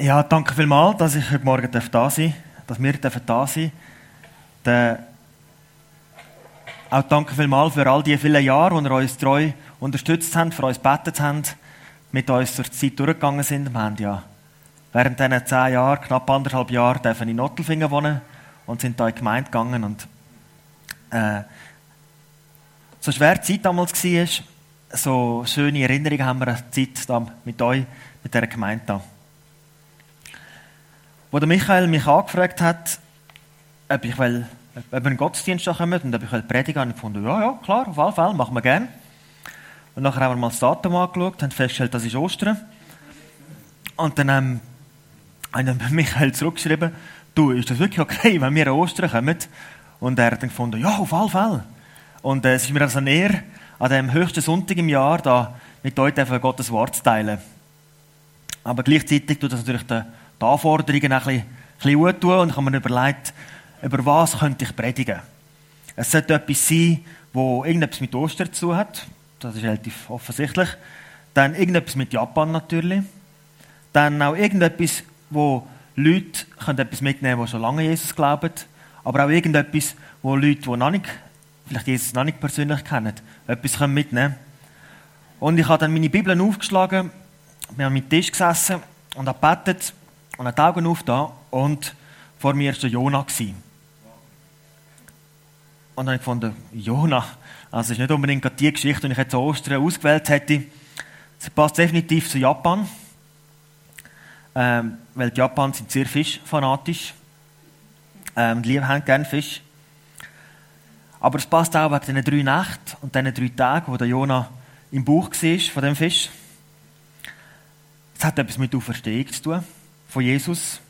Ja, danke vielmals, dass ich heute Morgen da sein darf, dass wir da sein dürfen. Auch danke vielmals für all die vielen Jahre, die ihr uns treu unterstützt habt, für uns gebetet habt, mit uns zur Zeit durchgegangen sind. Wir haben ja während diesen zehn Jahren, knapp anderthalb Jahre, dürfen in Nottelfingen wohnen und sind da in die Gemeinde gegangen. Und, äh, so schwer die Zeit damals war, so schöne Erinnerungen haben wir an die Zeit da mit euch, mit dieser Gemeinde da. Wo der Michael mich angefragt hat, ob ich will, ob wir in den Gottesdienst kommen und ob ich will predigen, ich gefunden, ja, ja, klar, auf alle Fälle, machen wir gerne. Und nachher haben wir mal das Datum angeschaut, haben festgestellt, das ist Ostern. Und dann ähm, habe ich Michael zurückgeschrieben, du, ist das wirklich okay, wenn wir an Ostern kommen? Und er hat dann gefunden, ja, auf alle Fälle. Und äh, es ist mir also eine Ehre, an dem höchsten Sonntag im Jahr da mit euch Gottes Wort zu teilen. Aber gleichzeitig tut das natürlich den die Anforderungen ein bisschen, gut tun und ich habe mir überlegt, über was könnte ich predigen. Es sollte etwas sein, wo irgendetwas mit Ostern zu hat. Das ist relativ offensichtlich. Dann irgendetwas mit Japan natürlich. Dann auch irgendetwas, wo Leute können etwas mitnehmen können, die schon lange Jesus glauben. Aber auch irgendetwas, wo Leute, die noch nicht, vielleicht Jesus noch nicht persönlich kennen, etwas können mitnehmen Und ich habe dann meine Bibel aufgeschlagen, wir haben mit Tisch gesessen und habe gebetet und hat die Augen auf da und vor mir war Jona. Und dann habe ich gefunden, Jona, also ist nicht unbedingt die Geschichte, die ich jetzt Ostern ausgewählt hätte. Sie passt definitiv zu Japan, ähm, weil die Japaner sind sehr fischfanatisch. Ähm, die haben gerne Fisch. Aber es passt auch wegen diesen drei Nächten und diesen drei Tagen, wo der Jona im Bauch war von dem Fisch. Es hat etwas mit Auferstehung zu tun von Jesus.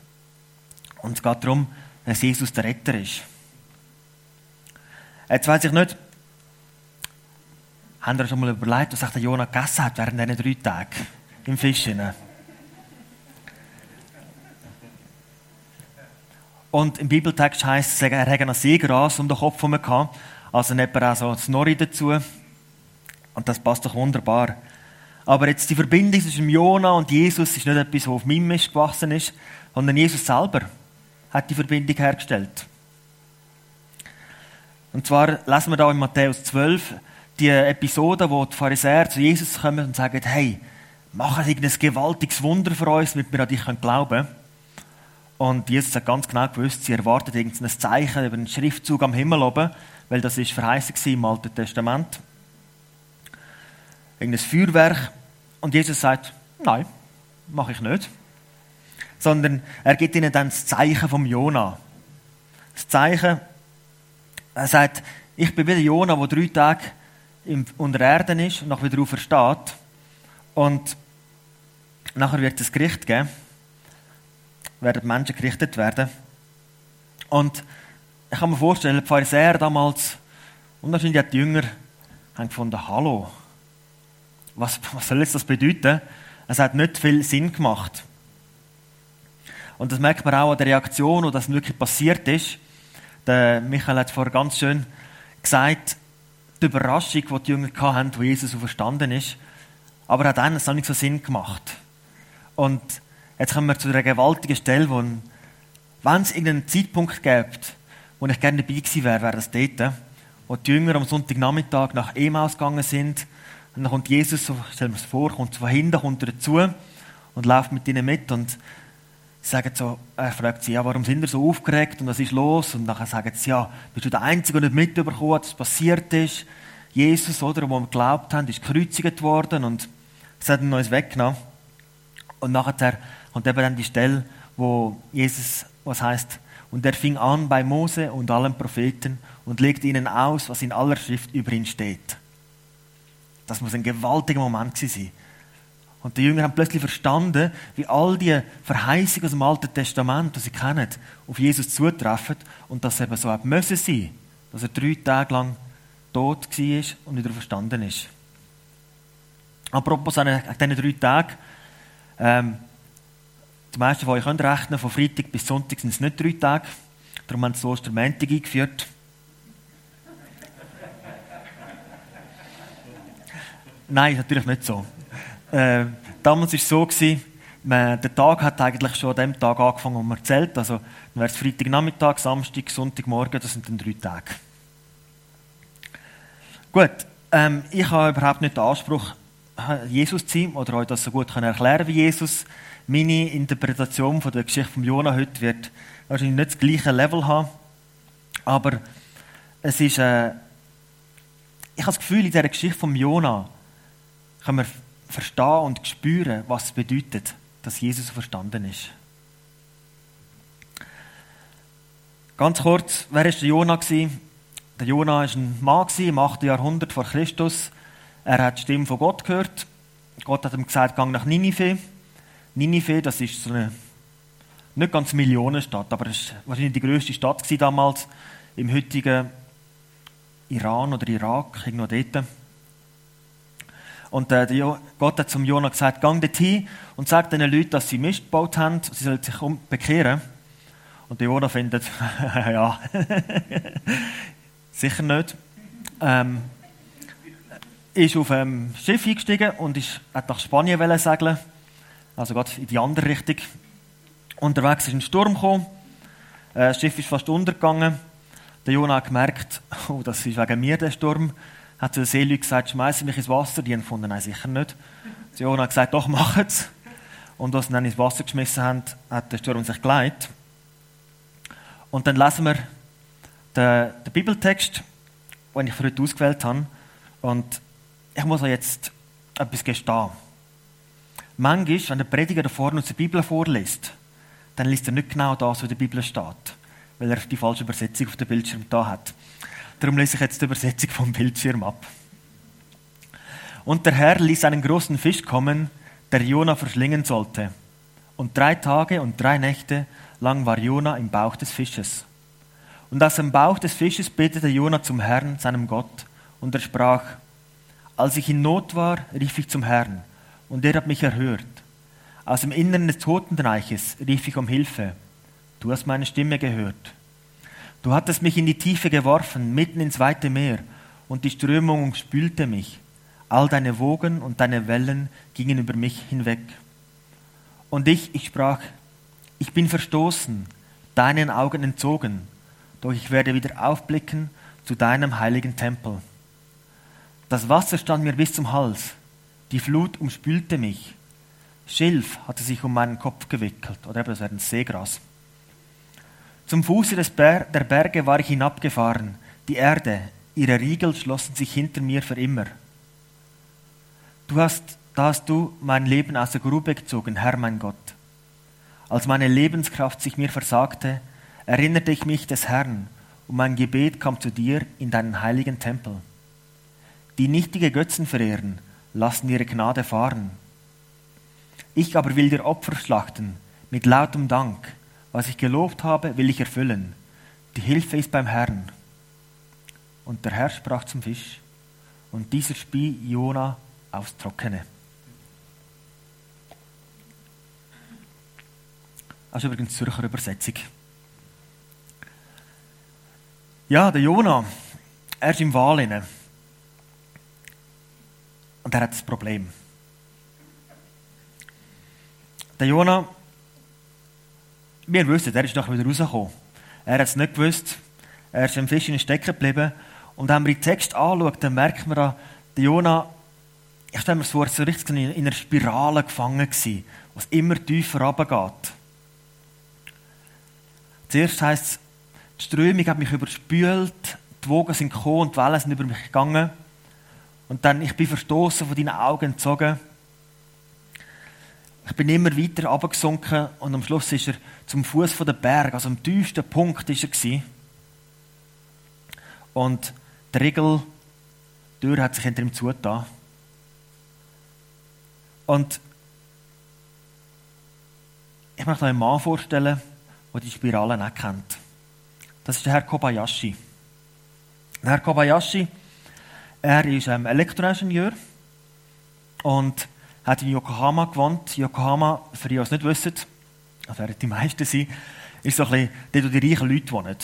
Und es geht darum, dass Jesus der Retter ist. Jetzt weiß ich nicht, haben ihr schon mal überlegt, was der Jonah gegessen hat während diesen drei Tagen im Fisch? Und im Bibeltext heißt es, er hätte ein Seegras um den Kopf herum gehabt, also nicht auch so das Nori dazu. Und das passt doch wunderbar. Aber jetzt die Verbindung zwischen Jona und Jesus ist nicht etwas, was auf meinem Mist gewachsen ist, sondern Jesus selber hat die Verbindung hergestellt. Und zwar lesen wir da in Matthäus 12 die Episode, wo die Pharisäer zu Jesus kommen und sagen, hey, mach ein gewaltiges Wunder für uns, damit wir an dich glauben können. Und Jesus hat ganz genau gewusst, sie erwartet irgendein Zeichen über einen Schriftzug am Himmel oben, weil das ist verheißen im Alten Testament irgendein Feuerwerk. Und Jesus sagt, nein, mache ich nicht. Sondern er gibt ihnen dann das Zeichen vom Jona. Das Zeichen, er sagt, ich bin wie der Jona, der drei Tage unter Erden ist und nachher wieder versteht. Und nachher wird es Gericht geben. Werden die Menschen gerichtet werden. Und ich kann mir vorstellen, die Pharisäer damals und wahrscheinlich auch die Jünger haben gefunden, hallo, was, was soll das bedeuten? Es hat nicht viel Sinn gemacht. Und das merkt man auch an der Reaktion, wo das wirklich passiert ist. Der Michael hat vorher ganz schön gesagt, die Überraschung, die die Jünger hatten, wo Jesus verstanden ist. Aber hat es noch nicht so Sinn gemacht. Und jetzt kommen wir zu einer gewaltigen Stelle, wo, wenn es irgendeinen Zeitpunkt gibt, wo ich gerne dabei gewesen wäre, wäre das dort, wo die Jünger am Sonntagnachmittag nach Emaus gegangen sind und dann kommt Jesus, so stellen wir es vor, kommt von hinten, kommt dazu und läuft mit ihnen mit und sagt so, er fragt sie, ja, warum sind ihr so aufgeregt und was ist los? Und dann sagen sie, ja, bist du der Einzige, der nicht mitbekommen hat, was passiert ist? Jesus, oder, wo wir geglaubt haben, ist gekreuzigt worden und es hat ihn uns weggenommen. Und nachher kommt eben dann die Stelle, wo Jesus, was heißt, und er fing an bei Mose und allen Propheten und legte ihnen aus, was in aller Schrift über ihn steht. Das muss ein gewaltiger Moment sein. Und die Jünger haben plötzlich verstanden, wie all die Verheißungen aus dem Alten Testament, die sie kennen, auf Jesus zutreffen und dass er eben so hat müssen sein, dass er drei Tage lang tot war und wieder verstanden ist. Apropos an diesen drei Tagen, ähm, die meisten von euch können rechnen, von Freitag bis Sonntag sind es nicht drei Tage, darum haben sie Ostermäntig eingeführt. Nein, natürlich nicht so. Äh, damals war es so, gewesen, der Tag hat eigentlich schon an dem Tag angefangen, wo man zählt. Also, dann wäre es Freitagnachmittag, Samstag, Sonntagmorgen, das sind dann drei Tage. Gut, ähm, ich habe überhaupt nicht den Anspruch, Jesus zu sein oder euch das so gut erklären wie Jesus. Meine Interpretation von der Geschichte von Jona heute wird wahrscheinlich nicht das gleiche Level haben, aber es ist, äh, ich habe das Gefühl, in dieser Geschichte von Jona können wir verstehen und spüren, was es bedeutet, dass Jesus verstanden ist. Ganz kurz, wer war der Jona? Der Jona war ein Mann im 8. Jahrhundert vor Christus. Er hat die Stimme von Gott gehört. Gott hat ihm gesagt, gang nach Ninive. Ninive, das ist so eine nicht ganz Millionenstadt, aber es war wahrscheinlich die größte Stadt damals im heutigen Iran oder Irak, irgendwo dort. Und äh, Gott hat zum Jonah gesagt, gang dorthin und sag den Leuten, dass sie Mist gebaut haben, sie sollen sich bekehren. Und der Jonah findet, ja, sicher nicht. Ähm, ist auf ein Schiff eingestiegen und ist, hat nach Spanien segeln also gerade in die andere Richtung. Unterwegs ist ein Sturm gekommen, äh, das Schiff ist fast untergegangen. Der Jonah hat gemerkt, oh, das ist wegen mir der Sturm. Hat zu den Seeleuten gesagt, schmeißen mich ins Wasser. Die haben gefunden, nein, sicher nicht. Der Jonah hat gesagt, doch, machen's. Und als sie dann ins Wasser geschmissen haben, hat der Sturm sich geleitet. Und dann lesen wir den, den Bibeltext, den ich für heute ausgewählt habe. Und ich muss euch jetzt etwas gestehen. Manchmal, wenn der Prediger da vorne aus der Bibel vorliest, dann liest er nicht genau das, was in der Bibel steht, weil er die falsche Übersetzung auf dem Bildschirm da hat. Darum lese ich jetzt die Übersetzung vom Bildschirm ab. Und der Herr ließ einen großen Fisch kommen, der Jona verschlingen sollte. Und drei Tage und drei Nächte lang war Jona im Bauch des Fisches. Und aus dem Bauch des Fisches betete Jona zum Herrn, seinem Gott, und er sprach, als ich in Not war, rief ich zum Herrn, und er hat mich erhört. Aus dem Innern des Totenreiches rief ich um Hilfe. Du hast meine Stimme gehört. Du hattest mich in die Tiefe geworfen, mitten ins weite Meer, und die Strömung umspülte mich. All deine Wogen und deine Wellen gingen über mich hinweg. Und ich, ich sprach, ich bin verstoßen, deinen Augen entzogen, doch ich werde wieder aufblicken zu deinem heiligen Tempel. Das Wasser stand mir bis zum Hals, die Flut umspülte mich. Schilf hatte sich um meinen Kopf gewickelt, oder eben das wäre ein Seegras. Zum Fuße Ber der Berge war ich hinabgefahren. Die Erde, ihre Riegel schlossen sich hinter mir für immer. Du hast, da hast du mein Leben aus der Grube gezogen, Herr mein Gott. Als meine Lebenskraft sich mir versagte, erinnerte ich mich des Herrn, und mein Gebet kam zu dir in deinen heiligen Tempel. Die nichtige Götzen verehren, lassen ihre Gnade fahren. Ich aber will dir Opfer schlachten mit lautem Dank. Was ich gelobt habe, will ich erfüllen. Die Hilfe ist beim Herrn. Und der Herr sprach zum Fisch, und dieser spie Jona aufs Trockene. Das ist übrigens Zürcher Übersetzung. Ja, der Jona, er ist im inne. Und er hat das Problem. Der Jona, wir wissen, er ist nachher wieder rausgekommen. Er hat es nicht gewusst. Er ist im Fisch in stecken geblieben. Und wenn wir den Text anschauen, dann merkt man, der Jona, ich stelle mir vor, so richtig in einer Spirale gefangen gewesen, was immer tiefer runtergeht. Zuerst heisst es, die Strömung hat mich überspült, die Wogen sind gekommen und die Wellen sind über mich gegangen. Und dann, ich bin verstoßen von deinen Augen entzogen. Ich bin immer weiter abgesunken und am Schluss ist er zum Fuß der Berg, also am tiefsten Punkt ist er gewesen. Und der Riegel, die Tür hat sich hinter ihm zugetan. Und ich möchte euch einen Mann vorstellen, der die Spirale nicht kennt. Das ist der Herr Kobayashi. Der Herr Kobayashi, er ist ähm, Elektroingenieur und hat in Yokohama gewohnt. Yokohama, für die, die es nicht wissen, das werden die meisten sein, ist so ein bisschen dort, wo die reichen Leute wohnen.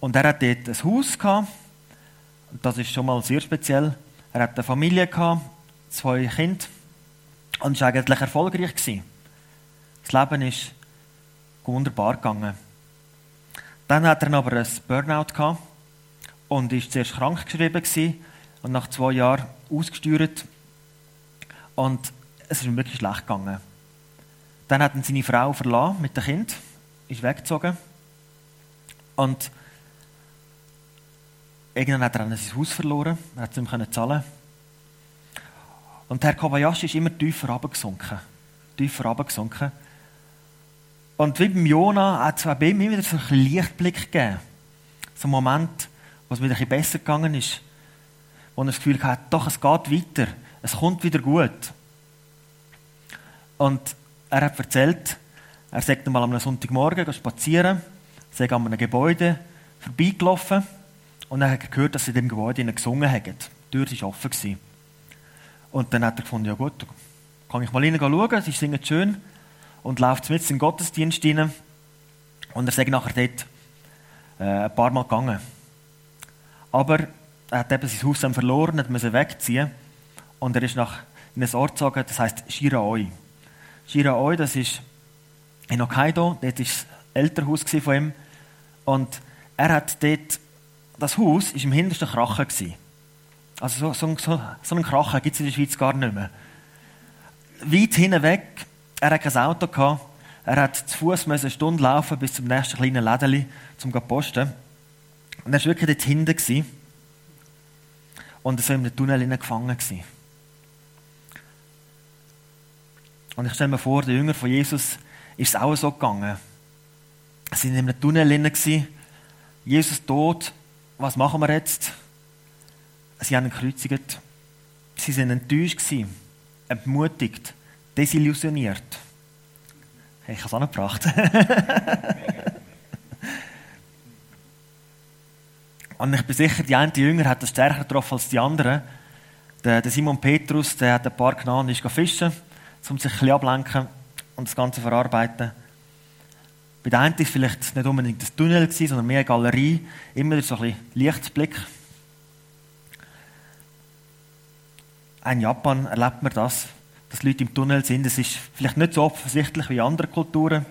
Und er hat dort ein Haus gehabt, das ist schon mal sehr speziell. Er hat eine Familie gehabt, zwei Kinder, und war eigentlich erfolgreich gewesen. Das Leben ist wunderbar gegangen. Dann hat er aber ein Burnout gehabt und ist zuerst krank geschrieben und nach zwei Jahren ausgesteuert und es ist ihm wirklich schlecht gegangen. Dann hat er seine Frau verlassen mit dem Kind, ist weggezogen und irgendwann hat er dann sein Haus verloren, er hat es nicht mehr zahlen und Herr Kobayashi ist immer tiefer runtergesunken. Tiefer runtergesunken. Und wie beim Jona hat es bei ihm immer wieder so einen Lichtblick gegeben. So ein Moment, wo es wieder ein bisschen besser gegangen ist. Wo er das Gefühl hatte, doch, es geht weiter. Es kommt wieder gut. Und er hat erzählt, er sagt einmal am Sonntagmorgen spazieren, sei an einem Gebäude vorbeigelaufen und er hat gehört, dass sie in dem Gebäude gesungen haben. Die Tür war offen. Und dann hat er gefunden, ja gut, kann ich mal hineinschauen, sie singen schön und läuft mit in den Gottesdienst hinein. Und er sagt nachher dort äh, ein paar Mal gegangen. Aber er hat eben sein Haus dann verloren, hat müssen wegziehen und er ist nach in ein Ort gezogen, das heisst Shiraoi. Shiraoi, das ist in Hokkaido, dort war das Elternhaus von ihm und er hat dort, das Haus war im hintersten Krachen. Gewesen. Also so, so, so, einen Krachen gibt es in der Schweiz gar nicht mehr. Weit hinten weg, er hatte kein Auto, gehabt, er hat zu Fuß eine Stunde laufen bis zum nächsten kleinen Lädeli, zum posten. Und er war wirklich dort hinten. Und er war in einem Tunnel gefangen. Gewesen. Und ich stelle mir vor, der Jünger von Jesus ist es auch so gegangen. Sie waren in einem Tunnel. Gewesen. Jesus tot. Was machen wir jetzt? Sie haben ihn gekreuzigt. Sie waren enttäuscht, entmutigt, desillusioniert. Hey, ich habe es auch noch gebracht. Und ich bin sicher, die eine Jünger hat das stärker getroffen als die anderen. Der, Simon Petrus, der hat ein paar und ist fischen, um sich ein bisschen ablenken und das Ganze verarbeiten. Bei der einen war vielleicht nicht unbedingt ein Tunnel, sondern mehr eine Galerie. Immer so ein bisschen Lichtblick. in Japan erlebt man das, dass Leute im Tunnel sind. Es ist vielleicht nicht so offensichtlich wie andere Kulturen.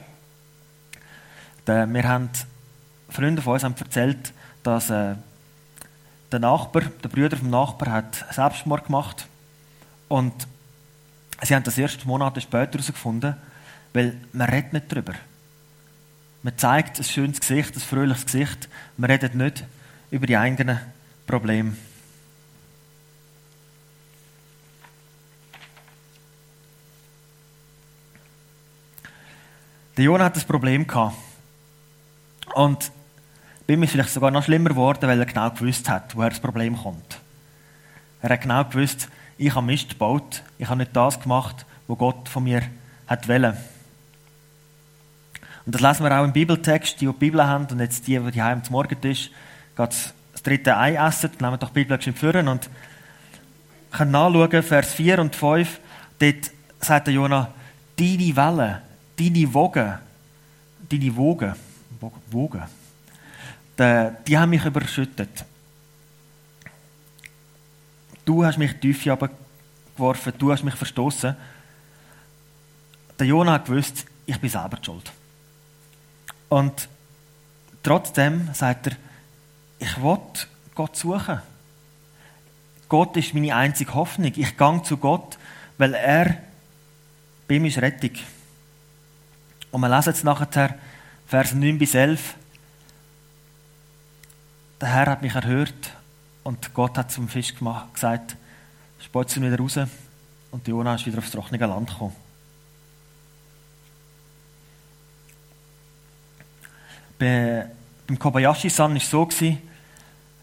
Wir haben Freunde von uns haben erzählt, dass äh, der Nachbar, der Bruder vom Nachbar, hat Selbstmord gemacht und sie haben das erst Monate später herausgefunden, weil man redet nicht darüber. Man zeigt ein schönes Gesicht, ein fröhliches Gesicht, man redet nicht über die eigenen Probleme. Der Jonah hat das Problem gehabt. Und bei ihm ist vielleicht sogar noch schlimmer geworden, weil er genau gewusst hat, woher das Problem kommt. Er hat genau gewusst, ich habe Mist gebaut, ich habe nicht das gemacht, was Gott von mir hat wollen. Und das lesen wir auch im Bibeltext, die, die die Bibel haben und jetzt die, die heim zum Morgentisch das dritte Ei essen, dann nehmen wir doch die Bibel führen und können nachschauen, Vers 4 und 5, dort sagt der Jonah, deine Wellen deine Wogen, deine Wogen, Wogen, die haben mich überschüttet. Du hast mich tief geworfen, du hast mich verstoßen. Der Jonah hat gewusst, ich bin selber schuld. Und trotzdem sagt er, ich will Gott suchen. Gott ist meine einzige Hoffnung. Ich gehe zu Gott, weil er bei ihm ist Rettung. Und wir lesen jetzt nachher Vers 9 bis 11. Der Herr hat mich erhört und Gott hat zum Fisch gemacht, gesagt, spotzt ihn wieder raus und Jona ist wieder aufs trockene Land gekommen. Bei, beim Kobayashi-san war es so,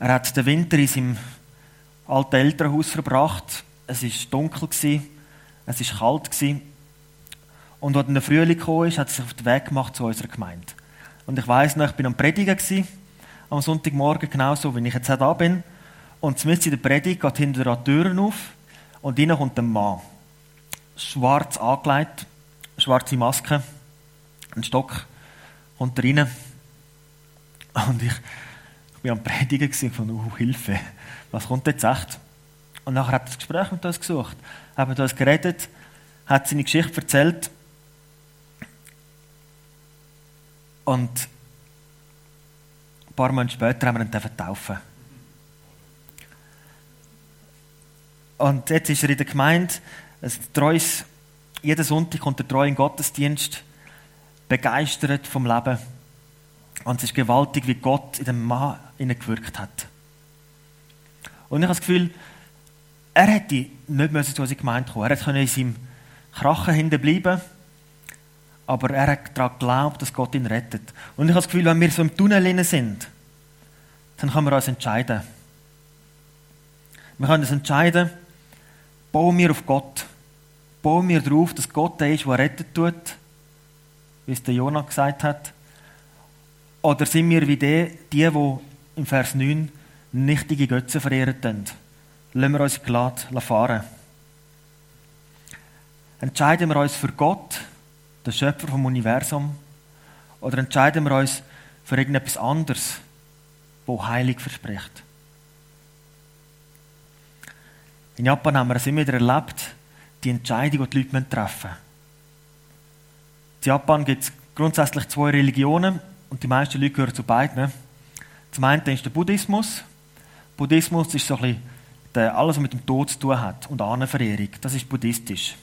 er hat den Winter in seinem alten Elternhaus verbracht. Es war dunkel, es war kalt. Und als der Frühling kam, hat er sich auf den Weg gemacht zu unserer Gemeinde. Und ich weiss noch, ich bin am Predigen gewesen, am Sonntagmorgen, genauso wie ich jetzt da bin. Und mitten in der Predigt geht hinter der Türen auf und rein kommt ein Mann. Schwarz angelegt, schwarze Maske, ein Stock, kommt rein. Und ich, ich bin am Predigen von oh, Hilfe, was kommt jetzt echt? Und nachher hat er das Gespräch mit uns gesucht, haben mit uns geredet, hat seine Geschichte erzählt Und ein paar Monate später haben wir ihn taufen. Und jetzt ist er in der Gemeinde, ein treues, jeden Sonntag kommt er treu in Gottesdienst, begeistert vom Leben. Und es ist gewaltig, wie Gott in dem Mann gewirkt hat. Und ich habe das Gefühl, er hätte nicht zu unserer Gemeinde kommen. Er hätte in seinem Krachen hinten bleiben aber er hat daran geglaubt, dass Gott ihn rettet. Und ich habe das Gefühl, wenn wir so im Tunnel sind, dann können wir uns entscheiden. Wir können uns entscheiden, bauen wir auf Gott. Bauen wir darauf, dass Gott der ist, der rettet tut, wie es der Jonah gesagt hat. Oder sind wir wie die, die, im Vers 9 nichtige Götze tun? Lassen wir uns glatt fahren. Entscheiden wir uns für Gott, den Schöpfer vom Universum, oder entscheiden wir uns für irgendetwas anderes, wo heilig verspricht? In Japan haben wir es immer wieder erlebt, die Entscheidung, die die Leute treffen müssen. In Japan gibt es grundsätzlich zwei Religionen und die meisten Leute gehören zu beiden. Zum einen ist der Buddhismus. Buddhismus ist so ein bisschen alles, was mit dem Tod zu tun hat und Ahnenverehrung. Das ist buddhistisch.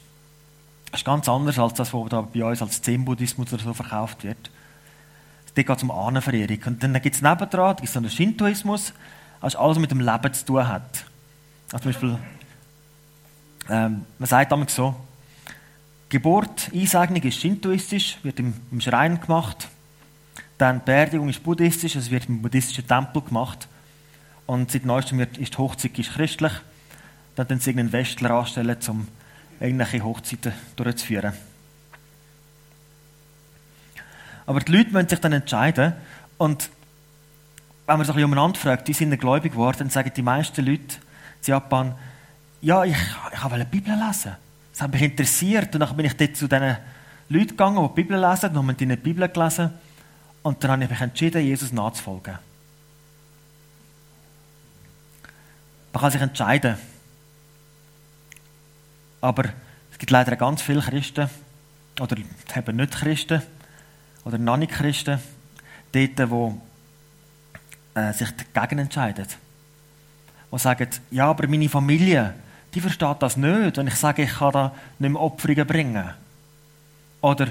Das ist ganz anders als das, was da bei uns als Zen-Buddhismus oder so verkauft wird. Da geht es um Ahnenverehrung. Und dann gibt es nebendran gibt es den Shintoismus, ist alles, was mit dem Leben zu tun hat. Also zum Beispiel, ähm, man sagt damals so, Geburt, Einsegnung ist shintoistisch, wird im, im Schrein gemacht. Dann Beerdigung ist buddhistisch, es wird im buddhistischen Tempel gemacht. Und seit neuestem wird, ist die Hochzeit ist christlich. Dann können sie irgendeinen Westler anstellen, um irgendwelche Hochzeiten durchzuführen. Aber die Leute müssen sich dann entscheiden. Und wenn man sich ein umeinander fragt, die sind gläubig geworden, dann sagen die meisten Leute in Japan, ja, ich, ich wollte die Bibel lesen. Das hat mich interessiert. Und dann bin ich dort zu diesen Leuten gegangen, die die Bibel lesen, und haben die Bibel gelesen. Und dann habe ich mich entschieden, Jesus nachzufolgen. Man kann sich entscheiden. Aber es gibt leider ganz viele Christen, oder eben nicht Christen, oder noch nicht Christen, dort, wo äh, sich dagegen entscheiden. Die sagen, ja, aber meine Familie, die versteht das nicht, wenn ich sage, ich kann da nicht mehr Opferungen bringen. Oder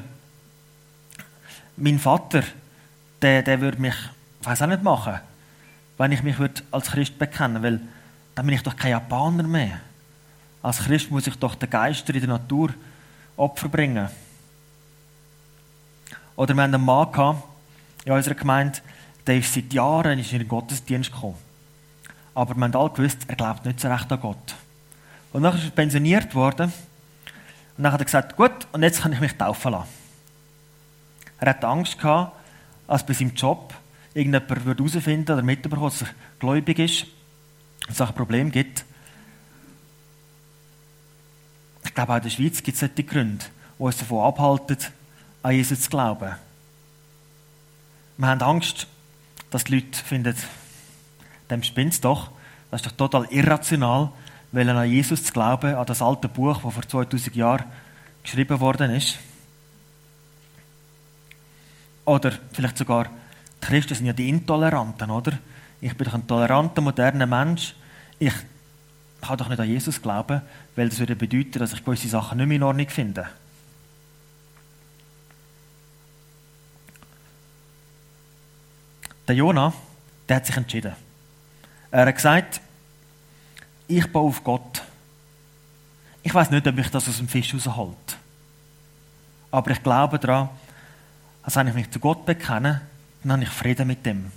mein Vater, der, der würde mich, ich weiß auch nicht machen, wenn ich mich als Christ bekennen würde, weil dann bin ich doch kein Japaner mehr. Als Christ muss ich doch den Geister in der Natur Opfer bringen. Oder wir haben einen Mann in unserer Gemeinde, der ist seit Jahren in den Gottesdienst gekommen. Aber wir haben alle gewusst, er glaubt nicht so recht an Gott. Und dann ist er pensioniert worden. Und dann hat er gesagt, gut, und jetzt kann ich mich taufen lassen. Er hat Angst gehabt, als bei seinem Job irgendjemand herausfinden oder mitbekommen, dass er gläubig ist, und es ein Problem gibt. Ich glaube, auch in der Schweiz gibt es solche Gründe, die uns davon abhalten, an Jesus zu glauben. Wir haben Angst, dass die Leute finden, dem spinnt doch. Das ist doch total irrational, weil an Jesus zu glauben, an das alte Buch, das vor 2000 Jahren geschrieben worden ist. Oder vielleicht sogar, die Christen sind ja die Intoleranten, oder? Ich bin doch ein toleranter, moderner Mensch. Ich kann doch nicht an Jesus glauben, weil das würde bedeuten, dass ich gewisse Sachen nicht mehr in Ordnung finde. Der Jonah, der hat sich entschieden. Er hat gesagt, ich baue auf Gott. Ich weiß nicht, ob mich das aus dem Fisch rausholt. Aber ich glaube daran, dass wenn ich mich zu Gott bekenne, dann habe ich Frieden mit dem.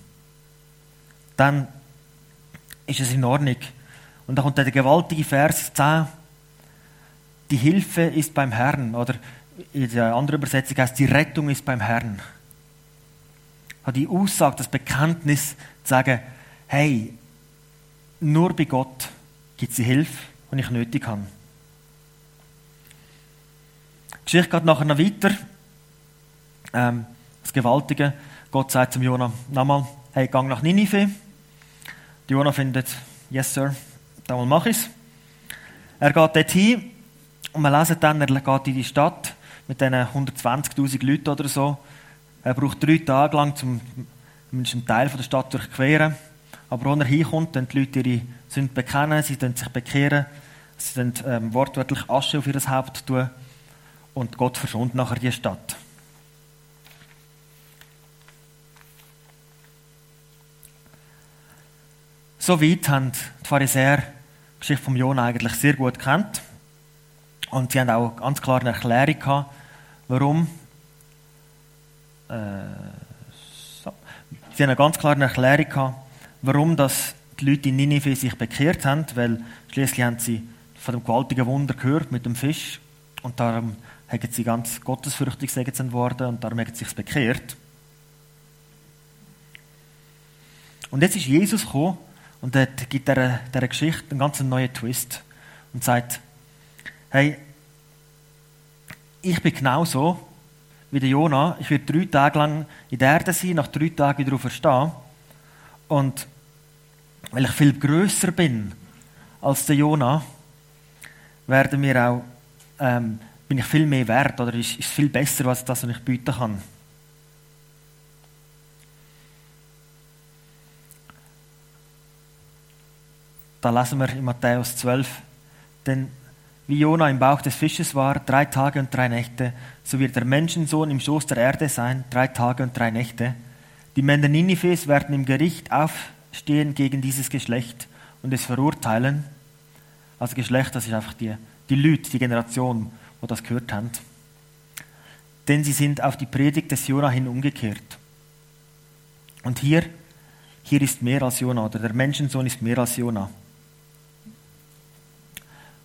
Dann ist es in Ordnung. Und da kommt der gewaltige Vers 10. Die Hilfe ist beim Herrn. Oder in der anderen Übersetzung heißt die Rettung ist beim Herrn. Die Aussage, das Bekenntnis zu sagen, hey, nur bei Gott gibt es die Hilfe, die ich nötig habe. Die Geschichte geht nachher noch weiter. Ähm, das Gewaltige. Gott sagt zum Jonah nochmal, hey, gang nach Ninive. Die Jonah findet, yes, sir, damals mache ich es. Er geht dort hin und wir lesen dann, er geht in die Stadt mit diesen 120.000 Leuten oder so. Er braucht drei Tage lang, um einen Teil der Stadt durchqueren. Aber wenn er hinkommt, dann die Leute ihre Sünden bekennen, sie sich bekehren, sie dann ähm, wortwörtlich Asche auf ihr Haupt tun und Gott verschont nachher die Stadt. Soweit haben die Pharisäer die Geschichte von Jona eigentlich sehr gut kennt. Und sie haben auch ganz klar eine Erklärung gehabt, warum. Äh, so. Sie haben eine ganz klare Erklärung gehabt, warum das die Leute in Ninive sich bekehrt haben, weil schließlich haben sie von dem gewaltigen Wunder gehört mit dem Fisch und darum haben sie ganz gottesfürchtig geworden und darum haben sie sich bekehrt. Und jetzt ist Jesus gekommen und er gibt dieser, dieser Geschichte einen ganz neuen Twist und sagt, hey, ich bin genauso wie der Jona. Ich werde drei Tage lang in der Erde sein, nach drei Tagen wieder verstehen. Und weil ich viel größer bin als der Jona, werden wir auch, ähm, bin ich viel mehr wert oder ist, ist viel besser, als das, was ich bieten kann. Da lesen wir in Matthäus 12, denn wie Jona im Bauch des Fisches war, drei Tage und drei Nächte, so wird der Menschensohn im Schoß der Erde sein, drei Tage und drei Nächte. Die Männer Ninives werden im Gericht aufstehen gegen dieses Geschlecht und es verurteilen. Also Geschlecht, das ist einfach die, die Leute, die Generation, wo das gehört haben. Denn sie sind auf die Predigt des Jona hin umgekehrt. Und hier, hier ist mehr als Jona, oder der Menschensohn ist mehr als Jona.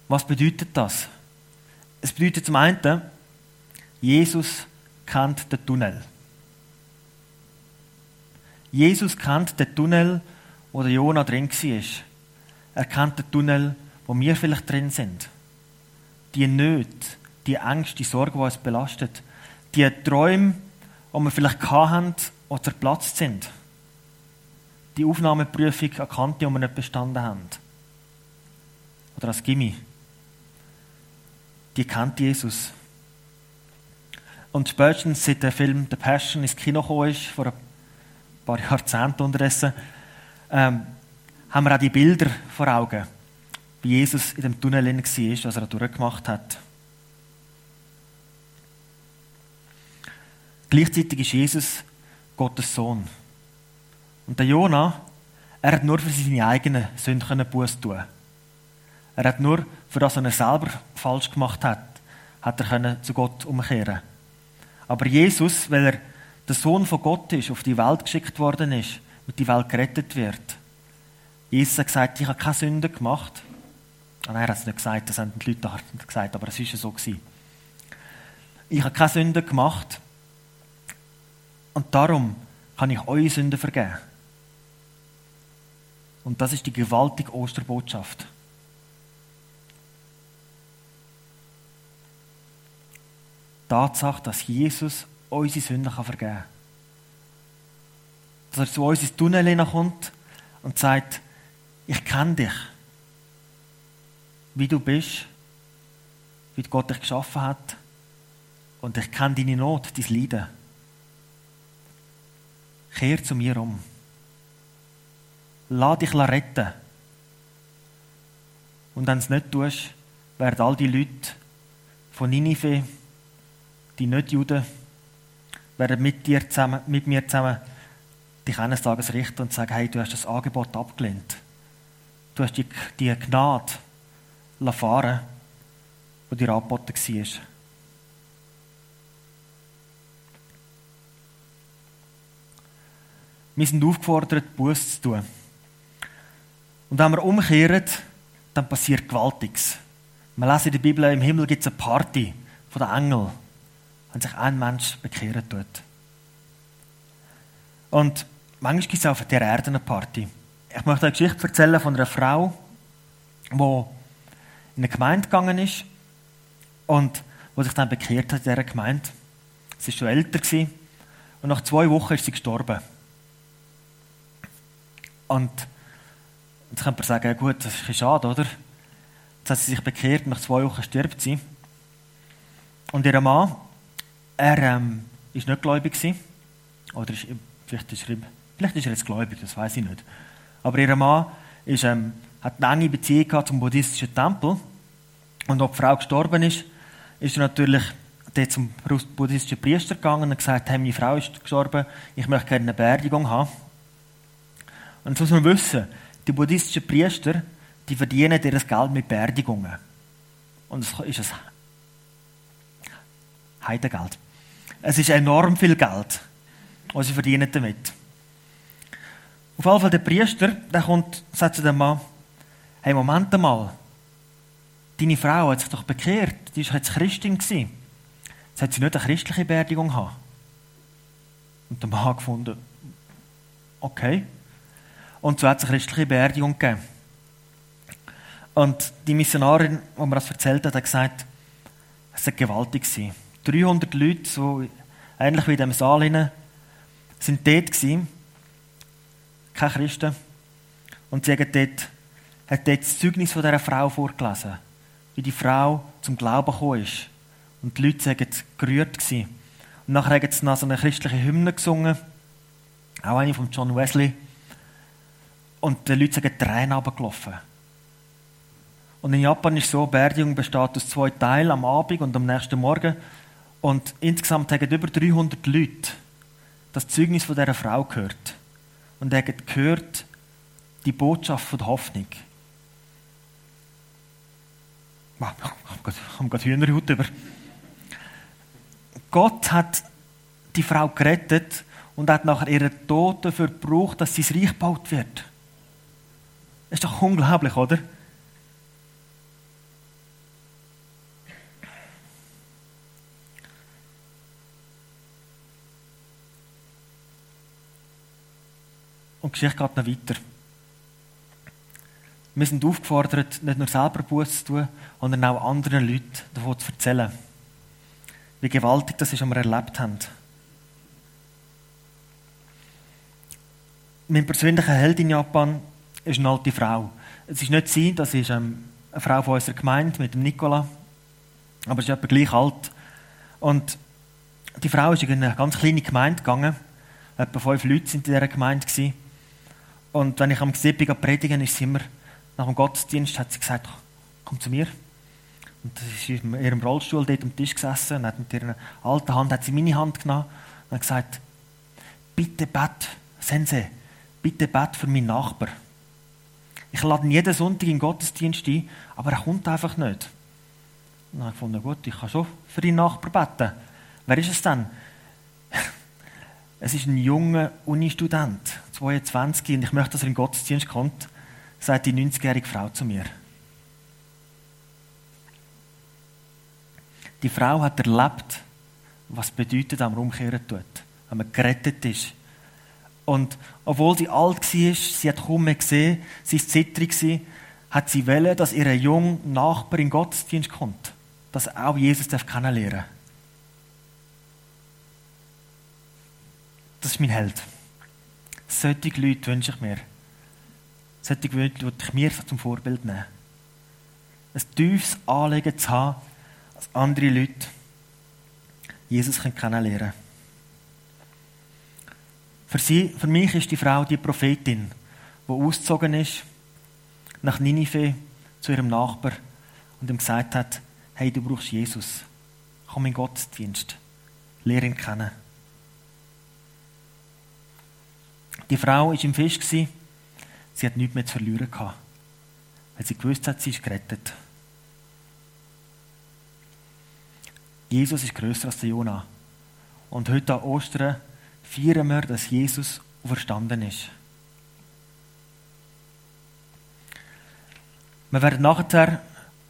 Was bedeutet das? Es bedeutet zum einen, Jesus kennt den Tunnel. Jesus kennt den Tunnel, wo der Jona drin war. Er kennt den Tunnel, wo wir vielleicht drin sind. Die Nöte, die Ängste, die Sorgen, die uns belastet. Die Träume, die wir vielleicht hatten, die zerplatzt sind. Die Aufnahmeprüfung an Kante, die wir nicht bestanden haben. Oder als Gimmi die kennt Jesus. Und spätestens seit der Film The Passion ins Kino ist, vor ein paar Jahrzehnten unterdessen, ähm, haben wir auch die Bilder vor Augen, wie Jesus in dem Tunnel war, was er durchgemacht hat. Gleichzeitig ist Jesus Gottes Sohn. Und der Jona, er hat nur für seine eigenen Sünden Buß tun. Er hat nur für das, was er selber falsch gemacht hat, hat er zu Gott umkehren Aber Jesus, weil er der Sohn von Gott ist, auf die Welt geschickt worden ist, mit die Welt gerettet wird. Jesus hat gesagt, ich habe keine Sünde gemacht. Nein, er hat es nicht gesagt, das haben die Leute gesagt, aber es war ja so. Gewesen. Ich habe keine Sünde gemacht und darum kann ich eure Sünden vergeben. Und das ist die gewaltige Osterbotschaft. Tatsache, dass Jesus unsere Sünden vergeben kann. Dass er zu uns ins Tunnel kommt und sagt, ich kenne dich, wie du bist, wie Gott dich geschaffen hat und ich kenne deine Not, dein Leiden. Kehr zu mir um. Lass dich retten. Und wenn du es nicht tust, werden all die Leute von Ninive die Nicht-Juden, werden mit, dir zusammen, mit mir zusammen dich eines Tages richten und sagen, hey, du hast das Angebot abgelehnt. Du hast die, die Gnade fahren die dir angeboten war. Wir sind aufgefordert, Buß zu tun. Und wenn wir umkehren, dann passiert Gewaltiges. Wir lesen in der Bibel, im Himmel gibt es eine Party von den Engeln wenn sich ein Mensch bekehren tut. Und manchmal gibt es auf der Erde eine Party. Ich möchte eine Geschichte erzählen von einer Frau, die in eine Gemeinde gegangen ist und die sich dann bekehrt hat in dieser Gemeinde. Sie war schon älter und nach zwei Wochen ist sie gestorben. Und jetzt könnte man sagen, ja gut, das ist schade, oder? Jetzt hat sie sich bekehrt und nach zwei Wochen stirbt sie. Und ihr Mann er ähm, ist nicht gläubig gewesen. oder ist, vielleicht, ist er, vielleicht ist er jetzt gläubig, das weiß ich nicht. Aber ihr Mann ist, ähm, hat eine enge Beziehung zum buddhistischen Tempel. Und als die Frau gestorben ist, ist er natürlich dort zum buddhistischen Priester gegangen und gesagt, hey, meine Frau ist gestorben, ich möchte gerne eine Beerdigung haben. Und das muss man wissen, die buddhistischen Priester, die verdienen ihr Geld mit Beerdigungen. Und es ist ein Heidengeld. Es ist enorm viel Geld, was sie verdienen damit. Auf jeden Fall der Priester, der kommt, sagt zu dem Mann, hey, Moment mal, deine Frau hat sich doch bekehrt, die war jetzt Christin gewesen. Jetzt hat sie nicht eine christliche Beerdigung haben. Und der Mann gefunden, okay. Und so hat es eine christliche Beerdigung gegeben. Und die Missionarin, die mir das erzählt hat, hat gesagt, es war gewaltig. 300 Leute, so ähnlich wie in diesem Saal, sind dort gewesen, keine Christen. Und sie haben dort, hat dort das Zeugnis von dieser Frau vorgelesen, wie die Frau zum Glauben gekommen ist. Und die Leute waren gerührt. Gewesen. Und nachher haben sie noch so eine christliche Hymne gesungen, auch eine von John Wesley. Und die Leute sind Tränen runtergelaufen. Und in Japan ist so, Beerdigung besteht aus zwei Teilen, am Abend und am nächsten Morgen. Und insgesamt haben über 300 Leute das Zeugnis von dieser Frau gehört. Und haben gehört die Botschaft von der Hoffnung. Ich habe gerade Hühnerhaut über. Gott hat die Frau gerettet und hat nachher ihren Tod dafür gebraucht, dass sie das Reich gebaut wird. Das ist doch unglaublich, oder? Und die Geschichte geht noch weiter. Wir sind aufgefordert, nicht nur selber Buß zu tun, sondern auch anderen Leuten davon zu erzählen. Wie gewaltig das ist, was wir erlebt haben. Mein persönlicher Held in Japan ist eine alte Frau. Es ist nicht sie, das ist ähm, eine Frau von unserer Gemeinde mit dem Nicola. Aber sie ist etwa gleich alt. Und die Frau ist in eine ganz kleine Gemeinde gegangen. Etwa fünf Leute sind in dieser Gemeinde. Und wenn ich am Gesippig predigen, ist sie immer, nach dem Gottesdienst hat sie gesagt, komm zu mir. Und sie ist in ihrem Rollstuhl dort am Tisch gesessen und hat mit ihrer alten Hand hat sie meine Hand genommen und hat gesagt, bitte bet, Sensei, bitte bet für meinen Nachbar. Ich lade ihn jeden Sonntag in den Gottesdienst ein, aber er kommt einfach nicht. Und dann habe ich gefunden, gut, ich kann schon für deinen Nachbar beten. Wer ist es denn? Es ist ein junger Uni-Student, 22, und ich möchte, dass er in den Gottesdienst kommt, sagt die 90-jährige Frau zu mir. Die Frau hat erlebt, was bedeutet, wenn man umkehren tut, wenn man gerettet ist. Und obwohl sie alt war, sie hat kaum mehr gesehen, sie war zittrig, hat sie wollen, dass ihr junger Nachbar in den Gottesdienst kommt, dass er auch Jesus kennenlernen darf. Das ist mein Held. Solche Leute wünsche ich mir. Solche Leute würde ich mir zum Vorbild nehmen. Ein tiefes Anliegen zu haben, dass andere Leute Jesus kennenlernen können. Für, sie, für mich ist die Frau die Prophetin, die ausgezogen ist nach Ninive zu ihrem Nachbar und ihm gesagt hat, hey, du brauchst Jesus. Komm in Gottesdienst. Lehre ihn kennen. Die Frau war im Fisch. Sie hat nichts mehr zu verlieren. Weil sie gewusst hat, sie ist gerettet. Jesus ist größer als der Jonah. Und heute an Ostern feiern wir, dass Jesus auferstanden ist. Wir werden nachher einen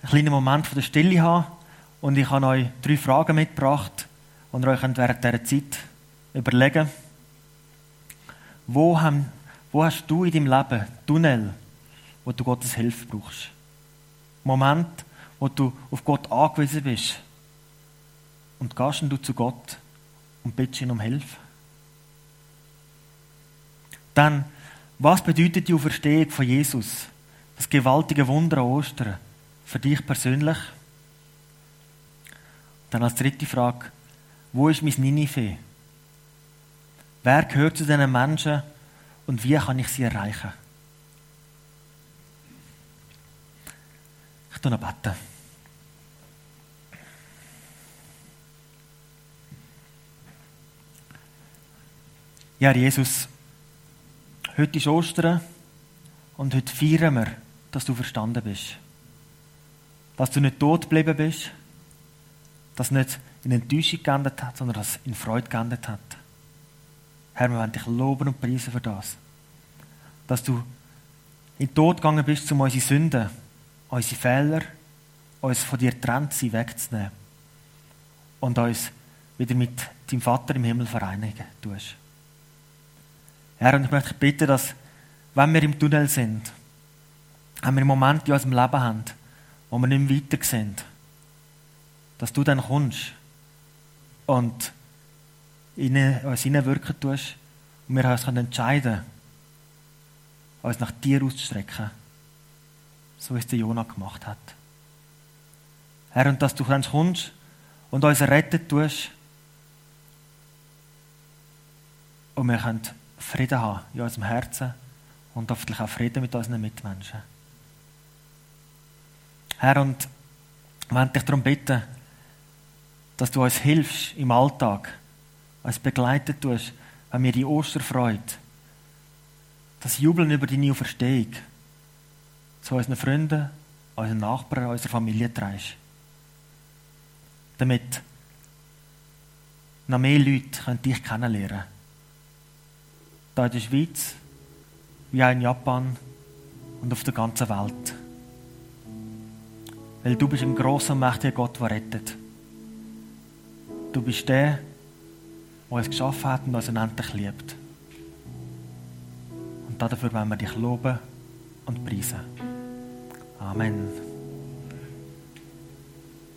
kleinen Moment von der Stille haben und ich habe euch drei Fragen mitgebracht und ihr euch während dieser Zeit überlegen wo, haben, wo hast du in deinem Leben Tunnel, wo du Gottes Hilfe brauchst? Moment, wo du auf Gott angewiesen bist. Und gehst du zu Gott und bittest ihn um Hilfe? Dann, was bedeutet die Auferstehung von Jesus? Das gewaltige Wunder an Ostern für dich persönlich? Dann als dritte Frage, wo ist mein Ninive? Wer gehört zu diesen Menschen und wie kann ich sie erreichen? Ich tue noch beten. Ja, Jesus, heute ist Ostern und heute feiern wir, dass du verstanden bist. Dass du nicht tot geblieben bist, dass nicht in Enttäuschung geendet hat, sondern dass es in Freude geendet hat. Herr, wir wollen dich loben und preisen für das. Dass du in den Tod gegangen bist, um unsere Sünden, unsere Fehler, uns von dir trennt sie wegzunehmen und uns wieder mit deinem Vater im Himmel vereinigen tust. Herr, und ich möchte dich bitten, dass, wenn wir im Tunnel sind, wenn wir Momente in unserem Leben haben, wo wir nicht mehr weiter sind, dass du dann kommst und in uns hineinwirken tust und wir uns entscheiden uns nach dir auszustrecken, so wie es der Jonah gemacht hat. Herr, und dass du dann kommst und uns retten tust und wir können Frieden haben in unserem Herzen und hoffentlich auch Frieden mit unseren Mitmenschen. Herr, und ich möchte dich darum bitten, dass du uns hilfst im Alltag, uns begleitet tust, wenn wir die Osterfreude, das Jubeln über deine Auferstehung zu unseren Freunden, unseren Nachbarn, unserer Familie trägst. Damit noch mehr Leute dich kennenlernen können hier in der Schweiz, wie auch in Japan und auf der ganzen Welt. Weil du bist ein großer und mächtiger Gott, der rettet. Du bist der, der uns geschaffen hat und uns unendlich liebt. Und dafür wollen wir dich loben und preisen. Amen.